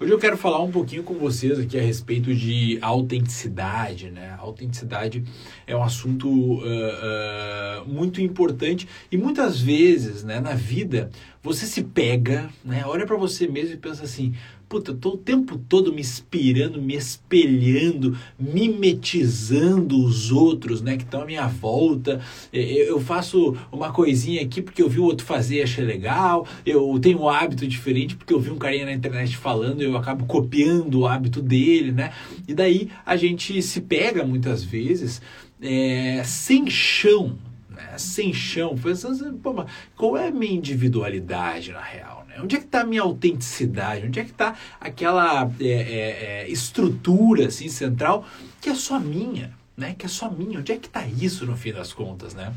Hoje eu quero falar um pouquinho com vocês aqui a respeito de autenticidade, né? Autenticidade é um assunto uh, uh, muito importante e muitas vezes, né, na vida, você se pega, né? Olha para você mesmo e pensa assim: puta, eu tô o tempo todo me inspirando, me espelhando, mimetizando os outros, né, que estão à minha volta. Eu faço uma coisinha aqui porque eu vi o outro fazer e achei legal. Eu tenho um hábito diferente porque eu vi um carinha na internet falando, eu acabo copiando o hábito dele, né? E daí a gente se pega muitas vezes é, sem chão, né? Sem chão, pensando, assim, pô, qual é a minha individualidade na real? Onde é que está a minha autenticidade? Onde é que está aquela é, é, é, estrutura assim, central que é só minha? Né? Que é só minha. Onde é que está isso no fim das contas, né?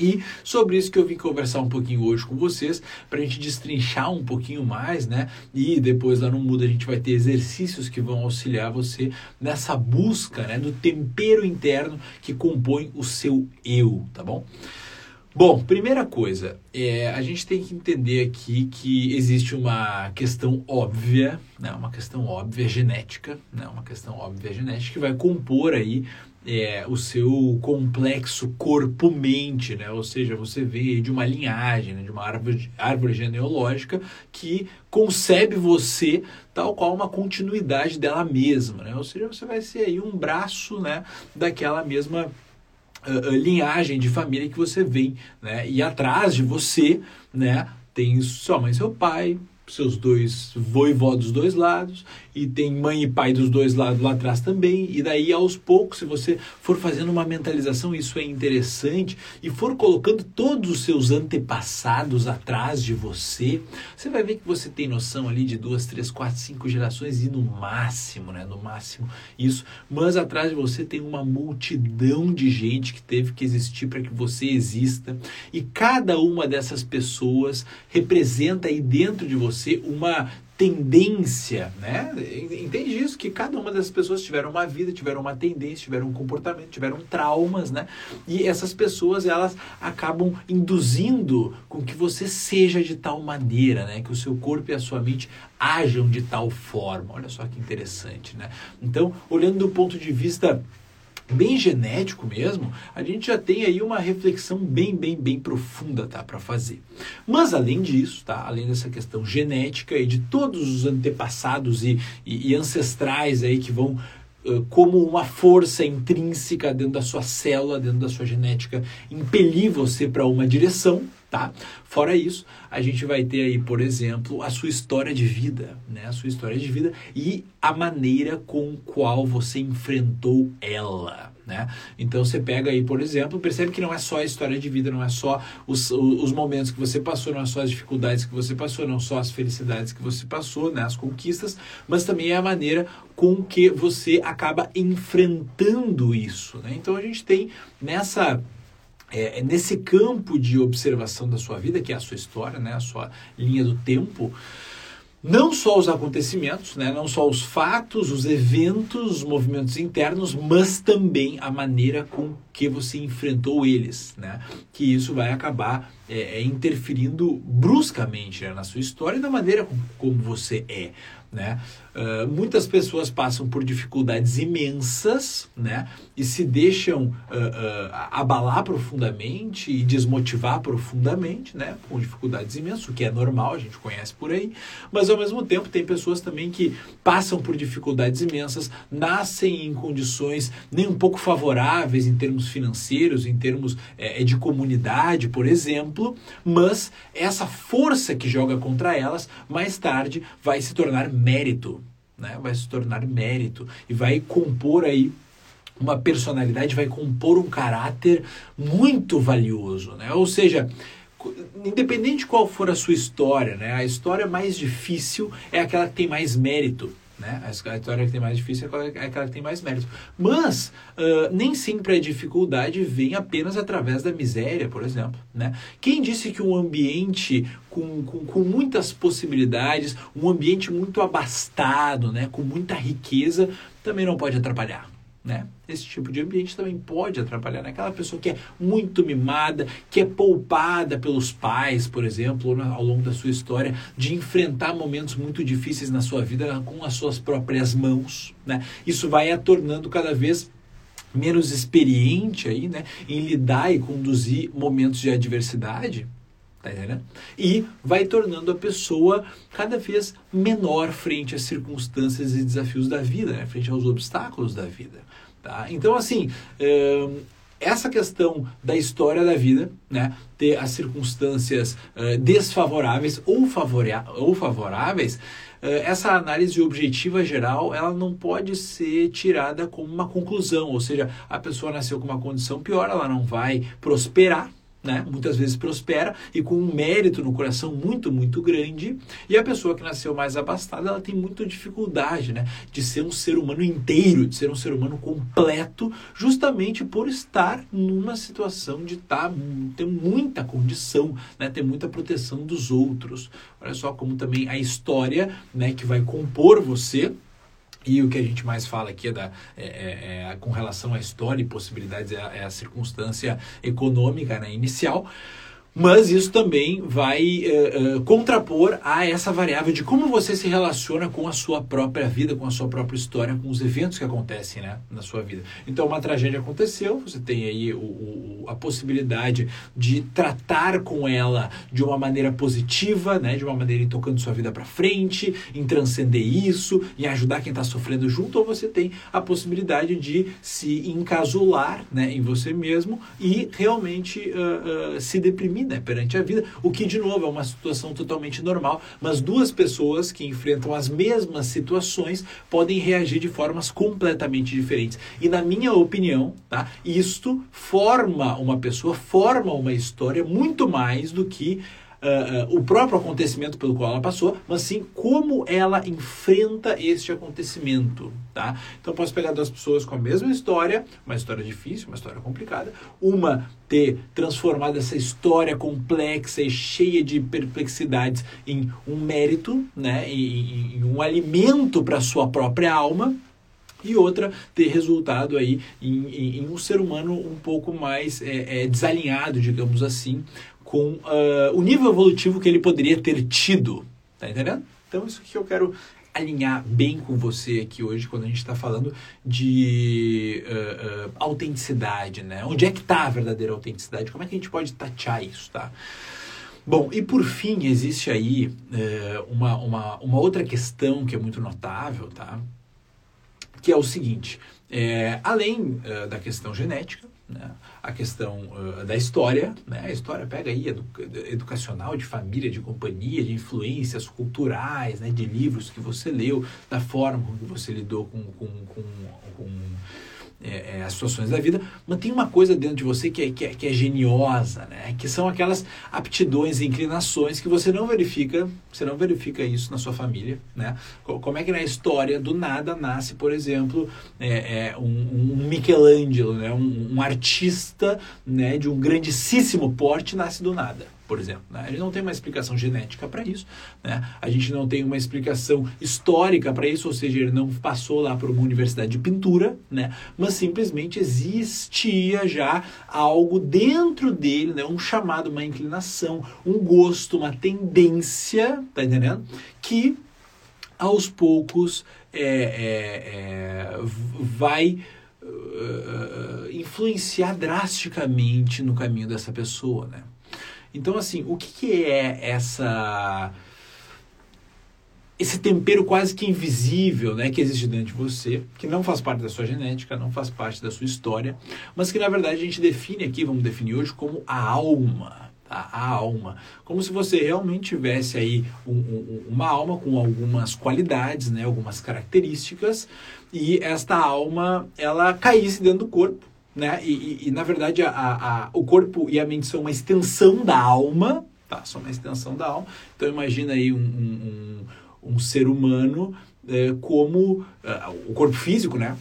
E sobre isso que eu vim conversar um pouquinho hoje com vocês, para a gente destrinchar um pouquinho mais, né? E depois lá no Muda a gente vai ter exercícios que vão auxiliar você nessa busca, né? Do tempero interno que compõe o seu eu, tá bom? Bom, primeira coisa, é, a gente tem que entender aqui que existe uma questão óbvia, né, uma questão óbvia genética, né, uma questão óbvia genética que vai compor aí é, o seu complexo corpo-mente, né? Ou seja, você vê de uma linhagem, né? de uma árvore, árvore genealógica que concebe você tal qual uma continuidade dela mesma, né? Ou seja, você vai ser aí um braço, né? Daquela mesma uh, linhagem de família que você vem, né? E atrás de você, né, tem sua mãe e seu pai, seus dois voivó dos dois lados, e tem mãe e pai dos dois lados lá atrás também, e daí aos poucos, se você for fazendo uma mentalização, isso é interessante, e for colocando todos os seus antepassados atrás de você, você vai ver que você tem noção ali de duas, três, quatro, cinco gerações, e no máximo, né, no máximo isso, mas atrás de você tem uma multidão de gente que teve que existir para que você exista, e cada uma dessas pessoas representa aí dentro de você uma tendência, né? Entende isso? Que cada uma dessas pessoas tiveram uma vida, tiveram uma tendência, tiveram um comportamento, tiveram traumas, né? E essas pessoas, elas acabam induzindo com que você seja de tal maneira, né? Que o seu corpo e a sua mente ajam de tal forma. Olha só que interessante, né? Então, olhando do ponto de vista bem genético mesmo, a gente já tem aí uma reflexão bem, bem, bem profunda, tá, para fazer. Mas além disso, tá, além dessa questão genética e de todos os antepassados e, e, e ancestrais aí que vão como uma força intrínseca dentro da sua célula, dentro da sua genética, impelir você para uma direção, tá? Fora isso, a gente vai ter aí, por exemplo, a sua história de vida, né? A sua história de vida e a maneira com qual você enfrentou ela, né? Então você pega aí, por exemplo, percebe que não é só a história de vida, não é só os, os momentos que você passou, não é só as dificuldades que você passou, não só as felicidades que você passou, né? as conquistas, mas também é a maneira com que você acaba enfrentando isso. Né? Então a gente tem nessa é, nesse campo de observação da sua vida, que é a sua história, né? a sua linha do tempo, não só os acontecimentos, né, não só os fatos, os eventos, os movimentos internos, mas também a maneira com que você enfrentou eles, né? Que isso vai acabar é, é interferindo bruscamente né, na sua história e na maneira como, como você é, né? Uh, muitas pessoas passam por dificuldades imensas, né? E se deixam uh, uh, abalar profundamente e desmotivar profundamente, né? Com dificuldades imensas, o que é normal, a gente conhece por aí. Mas ao mesmo tempo tem pessoas também que passam por dificuldades imensas, nascem em condições nem um pouco favoráveis em termos financeiros, em termos é, de comunidade, por exemplo, mas essa força que joga contra elas, mais tarde vai se tornar mérito, né? Vai se tornar mérito e vai compor aí uma personalidade, vai compor um caráter muito valioso, né? Ou seja, independente de qual for a sua história, né? A história mais difícil é aquela que tem mais mérito. Né? A história que tem mais difícil é aquela que tem mais mérito. Mas uh, nem sempre a dificuldade vem apenas através da miséria, por exemplo. Né? Quem disse que um ambiente com, com, com muitas possibilidades, um ambiente muito abastado, né? com muita riqueza, também não pode atrapalhar? né? Esse tipo de ambiente também pode atrapalhar naquela né? pessoa que é muito mimada, que é poupada pelos pais, por exemplo, ao longo da sua história, de enfrentar momentos muito difíceis na sua vida com as suas próprias mãos, né? Isso vai a tornando cada vez menos experiente aí, né, em lidar e conduzir momentos de adversidade, tá? E vai tornando a pessoa cada vez menor frente às circunstâncias e desafios da vida, né, frente aos obstáculos da vida. Tá? Então, assim, essa questão da história da vida, né, ter as circunstâncias uh, desfavoráveis ou, ou favoráveis, uh, essa análise objetiva geral, ela não pode ser tirada como uma conclusão, ou seja, a pessoa nasceu com uma condição pior, ela não vai prosperar, né? muitas vezes prospera e com um mérito no coração muito, muito grande. E a pessoa que nasceu mais abastada, ela tem muita dificuldade né? de ser um ser humano inteiro, de ser um ser humano completo, justamente por estar numa situação de tá, ter muita condição, né? ter muita proteção dos outros. Olha só como também a história né, que vai compor você e o que a gente mais fala aqui é, da, é, é, é com relação à história e possibilidades, é a, é a circunstância econômica né, inicial. Mas isso também vai uh, uh, contrapor a essa variável de como você se relaciona com a sua própria vida, com a sua própria história, com os eventos que acontecem né, na sua vida. Então, uma tragédia aconteceu, você tem aí o, o, a possibilidade de tratar com ela de uma maneira positiva, né, de uma maneira em tocando sua vida para frente, em transcender isso, em ajudar quem está sofrendo junto, ou você tem a possibilidade de se encasular né, em você mesmo e realmente uh, se deprimir perante a vida, o que de novo é uma situação totalmente normal, mas duas pessoas que enfrentam as mesmas situações podem reagir de formas completamente diferentes. E na minha opinião, tá, isto forma uma pessoa, forma uma história muito mais do que uh, o próprio acontecimento pelo qual ela passou, mas sim como ela enfrenta este acontecimento, tá? Então posso pegar duas pessoas com a mesma história, uma história difícil, uma história complicada, uma ter transformado essa história complexa e cheia de perplexidades em um mérito, né, em, em um alimento para sua própria alma, e outra ter resultado aí em, em, em, um ser humano um pouco mais é, é, desalinhado, digamos assim, com uh, o nível evolutivo que ele poderia ter tido. Tá entendendo? Então, isso que eu quero alinhar bem com você aqui hoje quando a gente está falando de uh, uh, autenticidade, né? Onde é que está a verdadeira autenticidade? Como é que a gente pode tatear isso, tá? Bom, e por fim, existe aí uh, uma, uma, uma outra questão que é muito notável, tá? Que é o seguinte, é, além da questão genética, né? a questão uh, da história, né? a história pega aí edu educacional, de família, de companhia, de influências culturais, né? de livros que você leu, da forma como você lidou com, com, com, com é, é, as situações da vida, mas tem uma coisa dentro de você que é, que é, que é geniosa, né? Que são aquelas aptidões e inclinações que você não verifica, você não verifica isso na sua família, né? Como é que na história do nada nasce, por exemplo, é, é um, um, Michelangelo, né? Um, um artista, né? De um grandíssimo porte nasce do nada por exemplo. Né? A gente não tem uma explicação genética para isso, né? a gente não tem uma explicação histórica para isso, ou seja, ele não passou lá por uma universidade de pintura, né? mas simplesmente existia já algo dentro dele, né? um chamado, uma inclinação, um gosto, uma tendência, tá entendendo? Que aos poucos é, é, é, vai uh, influenciar drasticamente no caminho dessa pessoa, né? Então, assim, o que, que é essa esse tempero quase que invisível, né, que existe dentro de você, que não faz parte da sua genética, não faz parte da sua história, mas que na verdade a gente define aqui, vamos definir hoje como a alma, tá? A alma, como se você realmente tivesse aí um, um, uma alma com algumas qualidades, né, algumas características, e esta alma ela caísse dentro do corpo né? E, e, e na verdade a, a, o corpo e a mente são uma extensão da alma, tá? São uma extensão da alma. Então imagina aí um, um, um, um ser humano é, como uh, o corpo físico, né?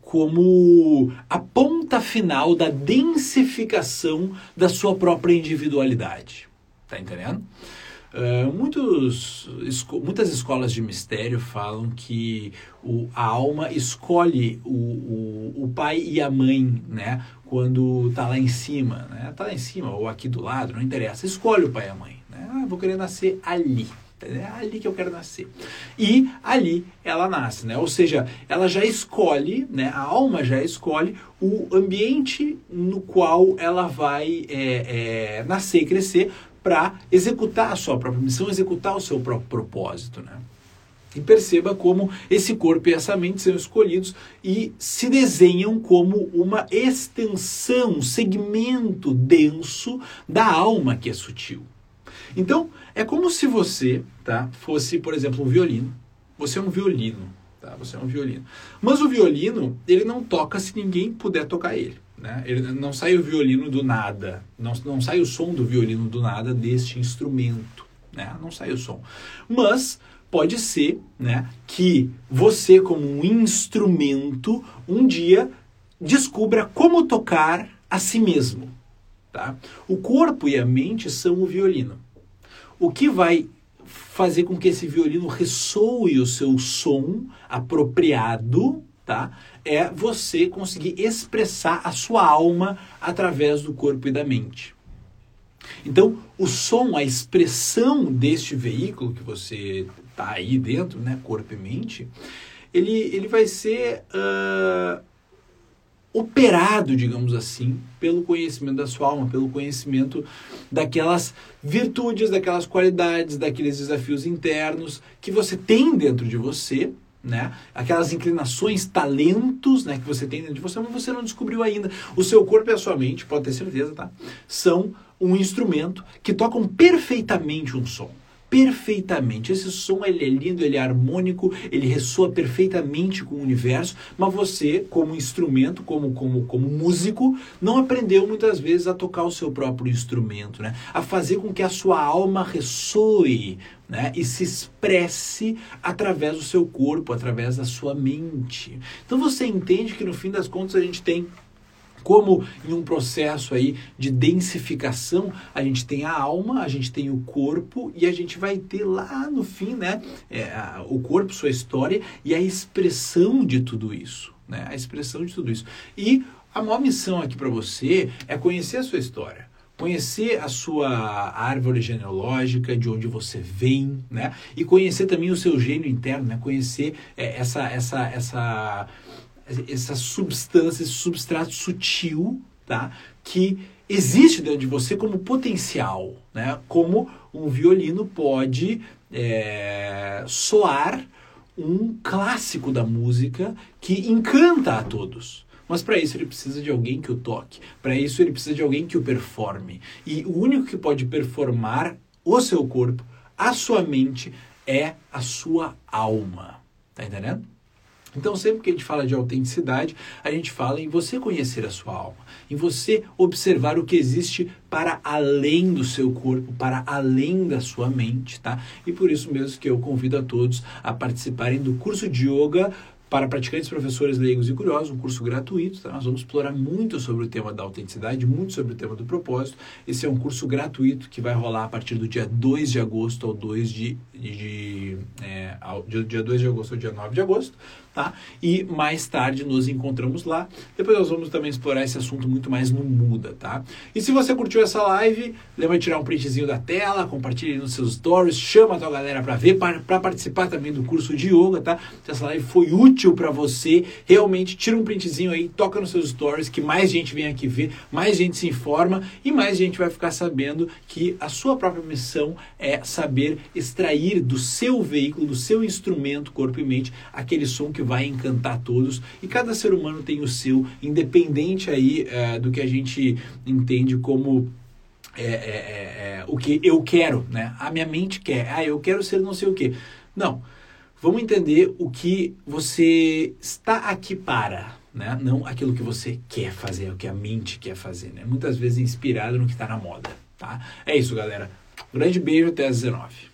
Como a ponta final da densificação da sua própria individualidade. Tá entendendo? Uh, muitos, esco muitas escolas de mistério falam que o, a alma escolhe o, o, o pai e a mãe, né? Quando tá lá em cima, né? Tá lá em cima ou aqui do lado, não interessa. Escolhe o pai e a mãe, né? Ah, vou querer nascer ali. É ali que eu quero nascer. E ali ela nasce, né? Ou seja, ela já escolhe, né? A alma já escolhe o ambiente no qual ela vai é, é, nascer e crescer para executar a sua própria missão, executar o seu próprio propósito, né? E perceba como esse corpo e essa mente são escolhidos e se desenham como uma extensão, um segmento denso da alma que é sutil. Então, é como se você tá, fosse, por exemplo, um violino. Você é um violino, tá? Você é um violino. Mas o violino, ele não toca se ninguém puder tocar ele. Né? Ele, não sai o violino do nada, não, não sai o som do violino do nada deste instrumento, né? não sai o som. Mas pode ser né, que você, como um instrumento, um dia descubra como tocar a si mesmo. Tá? O corpo e a mente são o violino. O que vai fazer com que esse violino ressoe o seu som apropriado tá? É você conseguir expressar a sua alma através do corpo e da mente. Então, o som, a expressão deste veículo que você está aí dentro, né, corpo e mente, ele, ele vai ser uh, operado, digamos assim, pelo conhecimento da sua alma, pelo conhecimento daquelas virtudes, daquelas qualidades, daqueles desafios internos que você tem dentro de você né? Aquelas inclinações, talentos, né, que você tem dentro de você, mas você não descobriu ainda. O seu corpo e a sua mente, pode ter certeza, tá? São um instrumento que tocam perfeitamente um som perfeitamente. Esse som ele é lindo, ele é harmônico, ele ressoa perfeitamente com o universo, mas você, como instrumento, como, como, como músico, não aprendeu muitas vezes a tocar o seu próprio instrumento, né? a fazer com que a sua alma ressoe né? e se expresse através do seu corpo, através da sua mente. Então você entende que no fim das contas a gente tem como em um processo aí de densificação, a gente tem a alma, a gente tem o corpo e a gente vai ter lá no fim, né, é, o corpo, sua história e a expressão de tudo isso, né, a expressão de tudo isso. E a maior missão aqui para você é conhecer a sua história conhecer a sua árvore genealógica, de onde você vem, né? E conhecer também o seu gênio interno, né? Conhecer é, essa, essa, essa essa substância, esse substrato sutil, tá? Que existe dentro de você como potencial, né? Como um violino pode é, soar um clássico da música que encanta a todos. Mas para isso ele precisa de alguém que o toque. Para isso ele precisa de alguém que o performe. E o único que pode performar o seu corpo, a sua mente, é a sua alma. Tá entendendo? Então, sempre que a gente fala de autenticidade, a gente fala em você conhecer a sua alma, em você observar o que existe para além do seu corpo, para além da sua mente, tá? E por isso mesmo que eu convido a todos a participarem do curso de yoga para praticantes, professores leigos e curiosos, um curso gratuito. Tá? Nós vamos explorar muito sobre o tema da autenticidade, muito sobre o tema do propósito. Esse é um curso gratuito que vai rolar a partir do dia 2 de agosto ao 2 de. de, de é, ao, dia 2 de agosto ao dia 9 de agosto tá? E mais tarde nos encontramos lá. Depois nós vamos também explorar esse assunto muito mais no Muda, tá? E se você curtiu essa live, lembra de tirar um printzinho da tela, compartilhe nos seus stories, chama a tua galera para ver, para participar também do curso de yoga, tá? Se essa live foi útil para você, realmente tira um printzinho aí, toca nos seus stories, que mais gente vem aqui ver, mais gente se informa e mais gente vai ficar sabendo que a sua própria missão é saber extrair do seu veículo, do seu instrumento, corpo e mente, aquele som que que vai encantar todos e cada ser humano tem o seu, independente aí é, do que a gente entende como é, é, é, é, o que eu quero, né? A minha mente quer, ah, eu quero ser não sei o que. Não, vamos entender o que você está aqui para, né? Não aquilo que você quer fazer, o que a mente quer fazer, né? Muitas vezes inspirado no que está na moda, tá? É isso, galera. grande beijo, até às 19.